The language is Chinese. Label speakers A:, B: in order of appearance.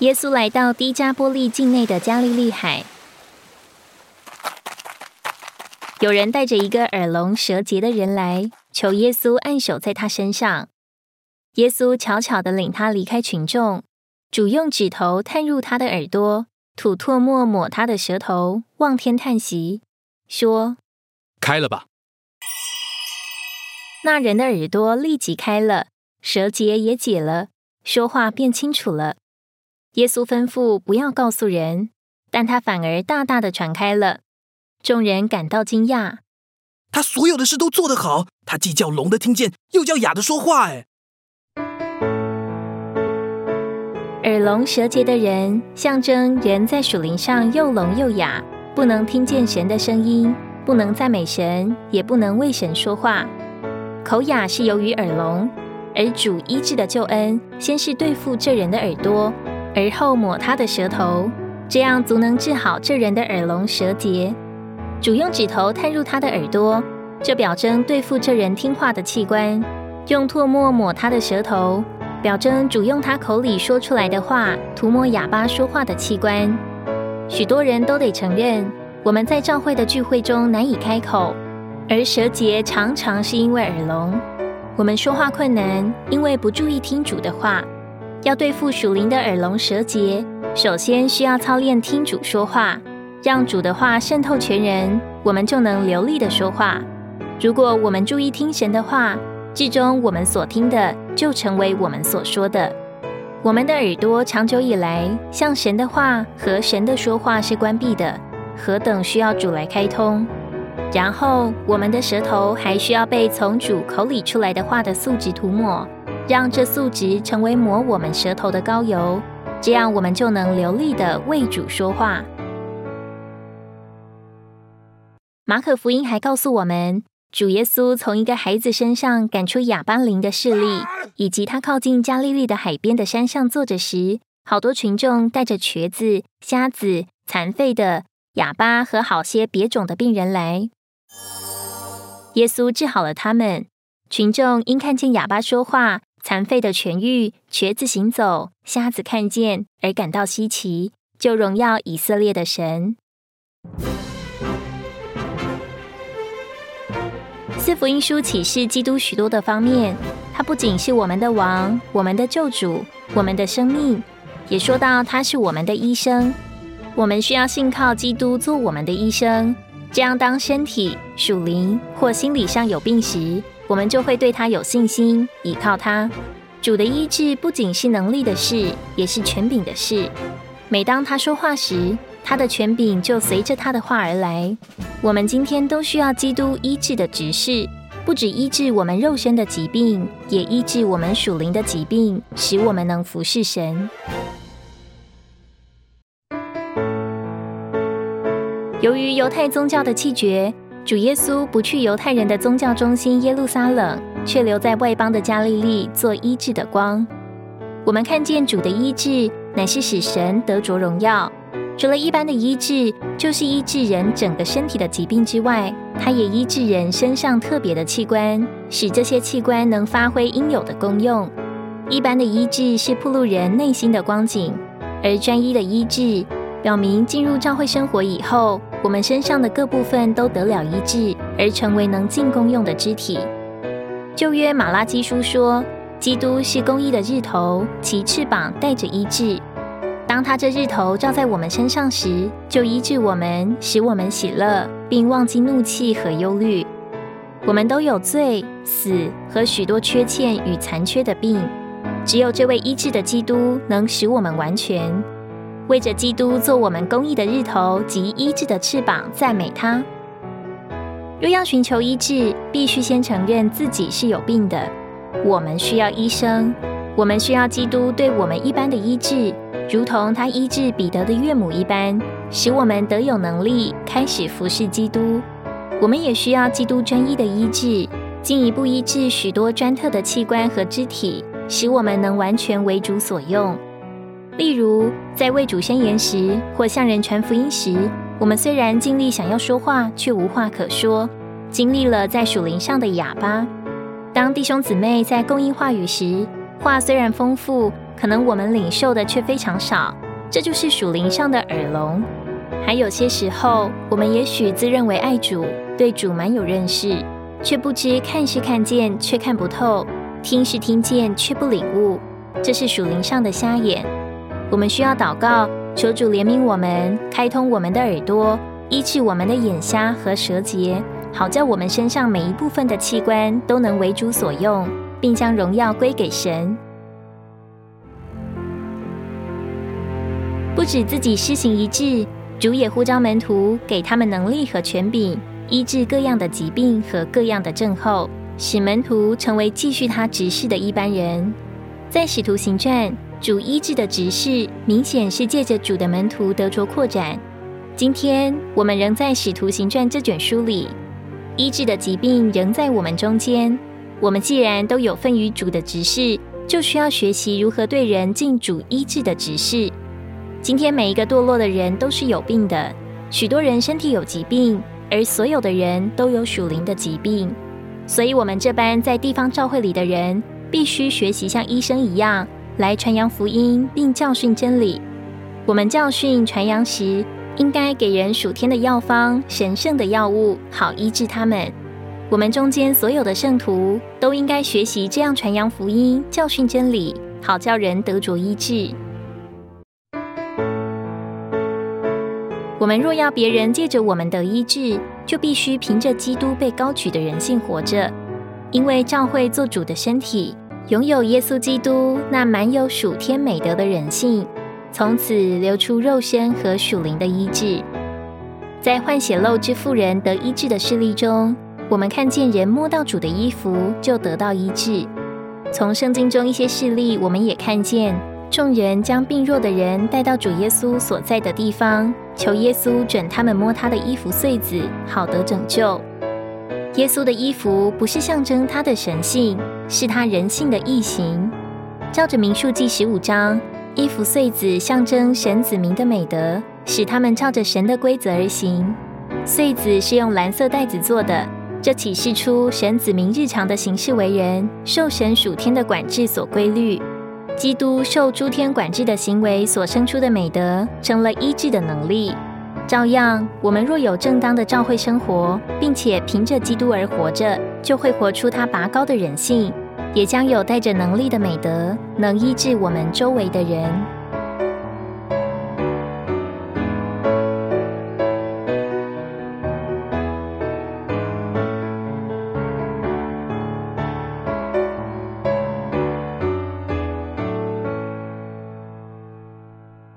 A: 耶稣来到低加波利境内的加利利海，有人带着一个耳聋舌结的人来，求耶稣按手在他身上。耶稣悄悄的领他离开群众，主用指头探入他的耳朵，吐唾沫抹他的舌头，望天叹息，说：“
B: 开了吧。”
A: 那人的耳朵立即开了，舌结也解了，说话变清楚了。耶稣吩咐不要告诉人，但他反而大大的传开了。众人感到惊讶，
C: 他所有的事都做得好，他既叫聋的听见，又叫哑的说话。哎，
A: 耳聋舌结的人，象征人在属灵上又聋又哑，不能听见神的声音，不能赞美神，也不能为神说话。口哑是由于耳聋，而主医治的救恩，先是对付这人的耳朵。而后抹他的舌头，这样足能治好这人的耳聋舌结。主用指头探入他的耳朵，这表征对付这人听话的器官；用唾沫抹他的舌头，表征主用他口里说出来的话涂抹哑巴说话的器官。许多人都得承认，我们在教会的聚会中难以开口，而舌结常常是因为耳聋。我们说话困难，因为不注意听主的话。要对付属灵的耳聋舌结，首先需要操练听主说话，让主的话渗透全人，我们就能流利的说话。如果我们注意听神的话，最终我们所听的就成为我们所说的。我们的耳朵长久以来向神的话和神的说话是关闭的，何等需要主来开通。然后我们的舌头还需要被从主口里出来的话的素质涂抹。让这素质成为抹我们舌头的膏油，这样我们就能流利的为主说话。马可福音还告诉我们，主耶稣从一个孩子身上赶出哑巴灵的势力，以及他靠近加利利的海边的山上坐着时，好多群众带着瘸子、瞎子、残废的、哑巴和好些别种的病人来，耶稣治好了他们。群众因看见哑巴说话。残废的痊愈，瘸子行走，瞎子看见，而感到稀奇，就荣耀以色列的神。四福音书启示基督许多的方面，他不仅是我们的王，我们的救主，我们的生命，也说到他是我们的医生。我们需要信靠基督做我们的医生，这样当身体、属灵或心理上有病时。我们就会对他有信心，依靠他。主的医治不仅是能力的事，也是权柄的事。每当他说话时，他的权柄就随着他的话而来。我们今天都需要基督医治的执事，不止医治我们肉身的疾病，也医治我们属灵的疾病，使我们能服侍神。由于犹太宗教的气绝。主耶稣不去犹太人的宗教中心耶路撒冷，却留在外邦的加利利做医治的光。我们看见主的医治，乃是使神得着荣耀。除了一般的医治，就是医治人整个身体的疾病之外，他也医治人身上特别的器官，使这些器官能发挥应有的功用。一般的医治是铺路人内心的光景，而专一的医治，表明进入教会生活以后。我们身上的各部分都得了医治，而成为能进攻用的肢体。旧约马拉基书说，基督是公义的日头，其翅膀带着医治。当他这日头照在我们身上时，就医治我们，使我们喜乐，并忘记怒气和忧虑。我们都有罪、死和许多缺欠与残缺的病，只有这位医治的基督能使我们完全。为着基督做我们公义的日头及医治的翅膀，赞美他。若要寻求医治，必须先承认自己是有病的。我们需要医生，我们需要基督对我们一般的医治，如同他医治彼得的岳母一般，使我们得有能力开始服侍基督。我们也需要基督专一的医治，进一步医治许多专特的器官和肢体，使我们能完全为主所用。例如，在为主宣言时，或向人传福音时，我们虽然尽力想要说话，却无话可说，经历了在属灵上的哑巴。当弟兄姊妹在供应话语时，话虽然丰富，可能我们领受的却非常少，这就是属灵上的耳聋。还有些时候，我们也许自认为爱主，对主蛮有认识，却不知看是看见，却看不透；听是听见，却不领悟，这是属灵上的瞎眼。我们需要祷告，求主怜悯我们，开通我们的耳朵，医治我们的眼瞎和舌结，好在我们身上每一部分的器官都能为主所用，并将荣耀归给神。不止自己施行医治，主也呼召门徒，给他们能力和权柄，医治各样的疾病和各样的症候，使门徒成为继续他执事的一般人。在使徒行传，主医治的执事明显是借着主的门徒得着扩展。今天我们仍在使徒行传这卷书里，医治的疾病仍在我们中间。我们既然都有份于主的执事，就需要学习如何对人尽主医治的执事。今天每一个堕落的人都是有病的，许多人身体有疾病，而所有的人都有属灵的疾病。所以，我们这般在地方教会里的人，必须学习像医生一样来传扬福音，并教训真理。我们教训传扬时，应该给人属天的药方、神圣的药物，好医治他们。我们中间所有的圣徒都应该学习这样传扬福音、教训真理，好叫人得着医治。我们若要别人借着我们的医治，就必须凭着基督被高举的人性活着。因为教会做主的身体，拥有耶稣基督那满有属天美德的人性，从此流出肉身和属灵的医治。在换血漏之妇人得医治的事例中，我们看见人摸到主的衣服就得到医治。从圣经中一些事例，我们也看见。众人将病弱的人带到主耶稣所在的地方，求耶稣准他们摸他的衣服穗子，好得拯救。耶稣的衣服不是象征他的神性，是他人性的异形。照着民数记十五章，衣服穗子象征神子民的美德，使他们照着神的规则而行。穗子是用蓝色带子做的，这启示出神子民日常的行事为人，受神属天的管制所规律。基督受诸天管制的行为所生出的美德，成了医治的能力。照样，我们若有正当的教会生活，并且凭着基督而活着，就会活出他拔高的人性，也将有带着能力的美德，能医治我们周围的人。